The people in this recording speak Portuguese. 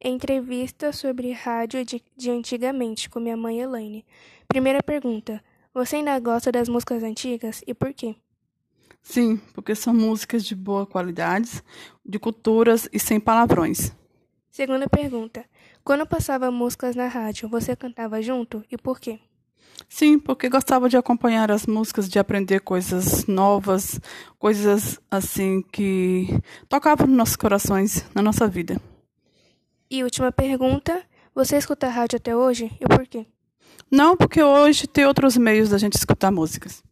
Entrevista sobre rádio de, de antigamente com minha mãe Elaine. Primeira pergunta: Você ainda gosta das músicas antigas e por quê? Sim, porque são músicas de boa qualidade, de culturas e sem palavrões. Segunda pergunta: Quando passava músicas na rádio, você cantava junto e por quê? Sim, porque gostava de acompanhar as músicas, de aprender coisas novas, coisas assim que tocavam nos nossos corações, na nossa vida. E última pergunta: Você escuta rádio até hoje e por quê? Não, porque hoje tem outros meios da gente escutar músicas.